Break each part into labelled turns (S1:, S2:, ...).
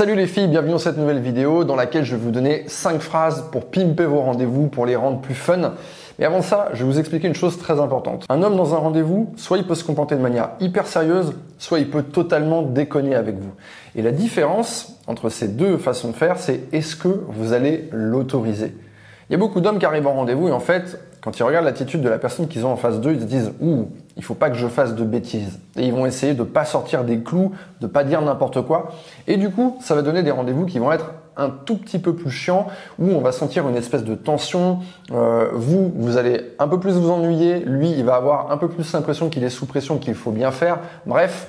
S1: Salut les filles, bienvenue dans cette nouvelle vidéo dans laquelle je vais vous donner 5 phrases pour pimper vos rendez-vous, pour les rendre plus fun. Mais avant ça, je vais vous expliquer une chose très importante. Un homme dans un rendez-vous, soit il peut se comporter de manière hyper sérieuse, soit il peut totalement déconner avec vous. Et la différence entre ces deux façons de faire, c'est est-ce que vous allez l'autoriser? Il y a beaucoup d'hommes qui arrivent en rendez-vous et en fait, quand ils regardent l'attitude de la personne qu'ils ont en face d'eux, ils se disent Ouh, il faut pas que je fasse de bêtises. Et ils vont essayer de pas sortir des clous, de pas dire n'importe quoi. Et du coup, ça va donner des rendez-vous qui vont être un tout petit peu plus chiants, où on va sentir une espèce de tension. Euh, vous, vous allez un peu plus vous ennuyer. Lui, il va avoir un peu plus l'impression qu'il est sous pression, qu'il faut bien faire. Bref,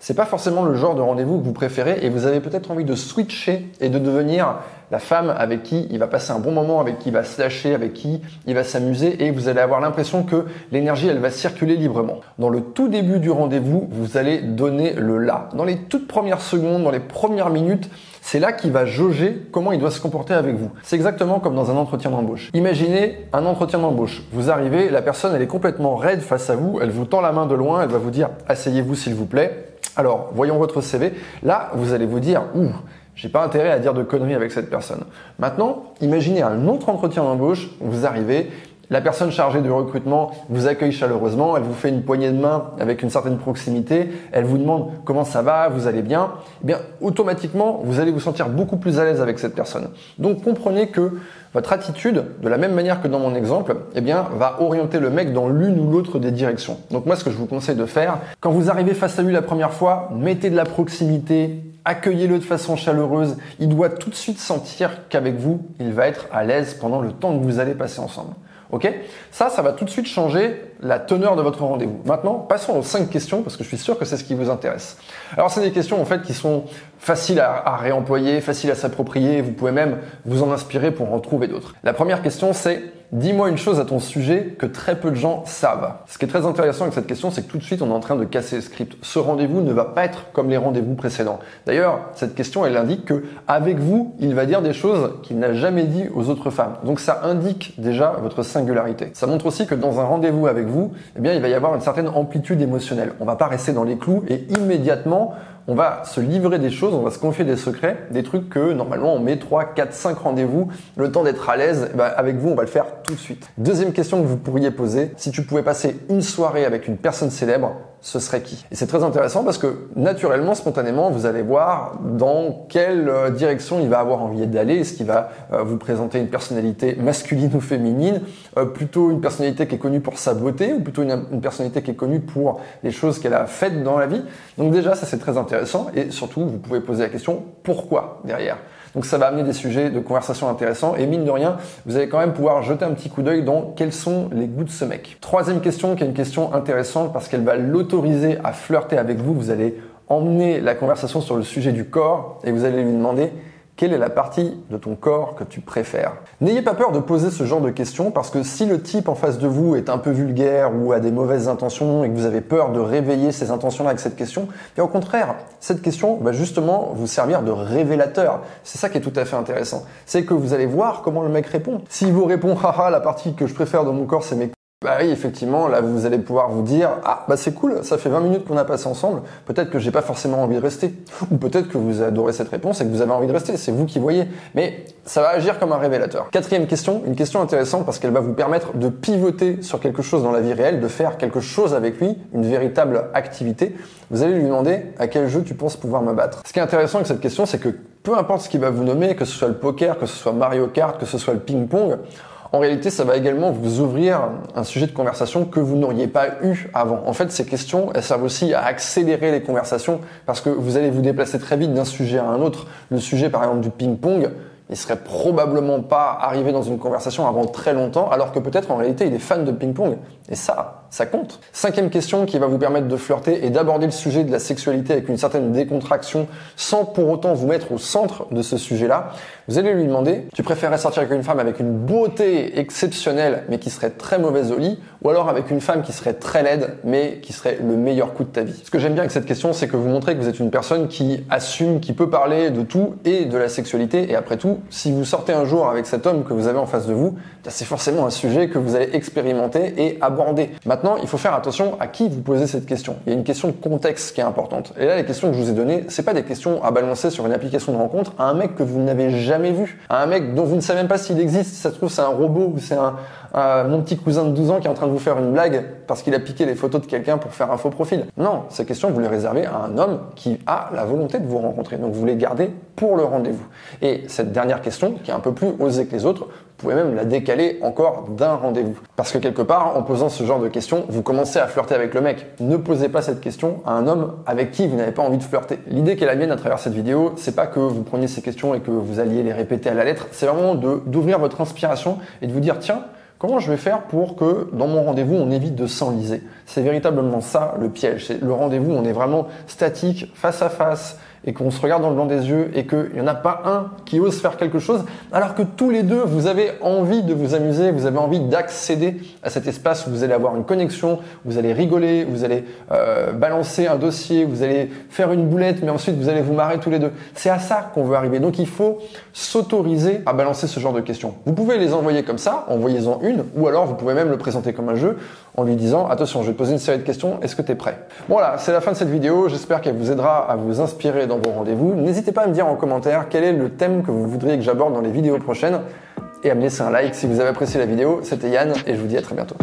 S1: c'est pas forcément le genre de rendez-vous que vous préférez et vous avez peut-être envie de switcher et de devenir la femme avec qui il va passer un bon moment, avec qui il va se lâcher, avec qui il va s'amuser et vous allez avoir l'impression que l'énergie elle va circuler librement. Dans le tout début du rendez-vous, vous allez donner le là. Dans les toutes premières secondes, dans les premières minutes, c'est là qu'il va jauger comment il doit se comporter avec vous. C'est exactement comme dans un entretien d'embauche. Imaginez un entretien d'embauche. Vous arrivez, la personne elle est complètement raide face à vous, elle vous tend la main de loin, elle va vous dire asseyez-vous s'il vous plaît. Alors, voyons votre CV. Là, vous allez vous dire, ouh, j'ai pas intérêt à dire de conneries avec cette personne. Maintenant, imaginez un autre entretien d'embauche, vous arrivez, la personne chargée du recrutement vous accueille chaleureusement, elle vous fait une poignée de main avec une certaine proximité, elle vous demande comment ça va, vous allez bien. Eh bien, automatiquement, vous allez vous sentir beaucoup plus à l'aise avec cette personne. Donc, comprenez que votre attitude, de la même manière que dans mon exemple, eh bien, va orienter le mec dans l'une ou l'autre des directions. Donc, moi, ce que je vous conseille de faire, quand vous arrivez face à lui la première fois, mettez de la proximité, accueillez-le de façon chaleureuse. Il doit tout de suite sentir qu'avec vous, il va être à l'aise pendant le temps que vous allez passer ensemble. Ok? Ça, ça va tout de suite changer la teneur de votre rendez-vous. Maintenant, passons aux cinq questions parce que je suis sûr que c'est ce qui vous intéresse. Alors, c'est des questions en fait qui sont faciles à, réemployer, faciles à s'approprier. Vous pouvez même vous en inspirer pour en trouver d'autres. La première question, c'est Dis-moi une chose à ton sujet que très peu de gens savent. Ce qui est très intéressant avec cette question, c'est que tout de suite, on est en train de casser le script. Ce rendez-vous ne va pas être comme les rendez-vous précédents. D'ailleurs, cette question, elle indique que avec vous, il va dire des choses qu'il n'a jamais dit aux autres femmes. Donc ça indique déjà votre singularité. Ça montre aussi que dans un rendez-vous avec eh bien, il va y avoir une certaine amplitude émotionnelle. On va pas rester dans les clous et immédiatement, on va se livrer des choses, on va se confier des secrets, des trucs que normalement on met 3, 4, 5 rendez-vous, le temps d'être à l'aise, bah, avec vous on va le faire tout de suite. Deuxième question que vous pourriez poser, si tu pouvais passer une soirée avec une personne célèbre, ce serait qui. Et c'est très intéressant parce que naturellement, spontanément, vous allez voir dans quelle euh, direction il va avoir envie d'aller. Est-ce qu'il va euh, vous présenter une personnalité masculine ou féminine euh, Plutôt une personnalité qui est connue pour sa beauté ou plutôt une, une personnalité qui est connue pour les choses qu'elle a faites dans la vie? Donc déjà, ça c'est très intéressant. Et surtout, vous pouvez poser la question pourquoi derrière? Donc ça va amener des sujets de conversation intéressants et mine de rien, vous allez quand même pouvoir jeter un petit coup d'œil dans quels sont les goûts de ce mec. Troisième question qui est une question intéressante parce qu'elle va l'autoriser à flirter avec vous. Vous allez emmener la conversation sur le sujet du corps et vous allez lui demander quelle est la partie de ton corps que tu préfères? N'ayez pas peur de poser ce genre de questions parce que si le type en face de vous est un peu vulgaire ou a des mauvaises intentions et que vous avez peur de réveiller ces intentions-là avec cette question, et au contraire, cette question va justement vous servir de révélateur. C'est ça qui est tout à fait intéressant. C'est que vous allez voir comment le mec répond. S'il vous répond, haha, la partie que je préfère de mon corps, c'est mes bah oui, effectivement, là vous allez pouvoir vous dire ah bah c'est cool, ça fait 20 minutes qu'on a passé ensemble, peut-être que j'ai pas forcément envie de rester ou peut-être que vous adorez cette réponse et que vous avez envie de rester, c'est vous qui voyez. Mais ça va agir comme un révélateur. Quatrième question, une question intéressante parce qu'elle va vous permettre de pivoter sur quelque chose dans la vie réelle, de faire quelque chose avec lui, une véritable activité. Vous allez lui demander à quel jeu tu penses pouvoir me battre? Ce qui est intéressant avec cette question, c'est que peu importe ce qu'il va vous nommer, que ce soit le poker, que ce soit Mario Kart, que ce soit le ping-pong, en réalité, ça va également vous ouvrir un sujet de conversation que vous n'auriez pas eu avant. En fait, ces questions, elles servent aussi à accélérer les conversations parce que vous allez vous déplacer très vite d'un sujet à un autre. Le sujet, par exemple, du ping-pong, il serait probablement pas arrivé dans une conversation avant très longtemps, alors que peut-être en réalité il est fan de ping-pong. Et ça, ça compte. Cinquième question qui va vous permettre de flirter et d'aborder le sujet de la sexualité avec une certaine décontraction sans pour autant vous mettre au centre de ce sujet-là. Vous allez lui demander, tu préférerais sortir avec une femme avec une beauté exceptionnelle mais qui serait très mauvaise au lit ou alors avec une femme qui serait très laide mais qui serait le meilleur coup de ta vie? Ce que j'aime bien avec cette question, c'est que vous montrez que vous êtes une personne qui assume, qui peut parler de tout et de la sexualité et après tout, si vous sortez un jour avec cet homme que vous avez en face de vous, c'est forcément un sujet que vous allez expérimenter et aborder. Maintenant, il faut faire attention à qui vous posez cette question. Il y a une question de contexte qui est importante. Et là, les questions que je vous ai données, c'est pas des questions à balancer sur une application de rencontre à un mec que vous n'avez jamais vu, à un mec dont vous ne savez même pas s'il existe. Si ça se trouve, c'est un robot ou c'est un, mon petit cousin de 12 ans qui est en train de vous faire une blague parce qu'il a piqué les photos de quelqu'un pour faire un faux profil. Non, ces questions, vous les réservez à un homme qui a la volonté de vous rencontrer. Donc vous les gardez pour le rendez-vous. Et cette dernière question, qui est un peu plus osée que les autres, vous pouvez même la décaler encore d'un rendez-vous. Parce que quelque part, en posant ce genre de questions, vous commencez à flirter avec le mec. Ne posez pas cette question à un homme avec qui vous n'avez pas envie de flirter. L'idée est la mienne à travers cette vidéo, c'est pas que vous preniez ces questions et que vous alliez les répéter à la lettre, c'est vraiment d'ouvrir votre inspiration et de vous dire, tiens, Comment je vais faire pour que dans mon rendez-vous, on évite de s'enliser? C'est véritablement ça le piège. C'est le rendez-vous, on est vraiment statique, face à face, et qu'on se regarde dans le blanc des yeux et qu'il n'y en a pas un qui ose faire quelque chose, alors que tous les deux, vous avez envie de vous amuser, vous avez envie d'accéder à cet espace où vous allez avoir une connexion, vous allez rigoler, vous allez euh, balancer un dossier, vous allez faire une boulette, mais ensuite vous allez vous marrer tous les deux. C'est à ça qu'on veut arriver. Donc il faut s'autoriser à balancer ce genre de questions. Vous pouvez les envoyer comme ça, envoyez-en une, ou alors vous pouvez même le présenter comme un jeu en lui disant attention, je vais te poser une série de questions, est-ce que tu es prêt Voilà, c'est la fin de cette vidéo, j'espère qu'elle vous aidera à vous inspirer dans vos rendez-vous. N'hésitez pas à me dire en commentaire quel est le thème que vous voudriez que j'aborde dans les vidéos prochaines et à me laisser un like si vous avez apprécié la vidéo. C'était Yann et je vous dis à très bientôt.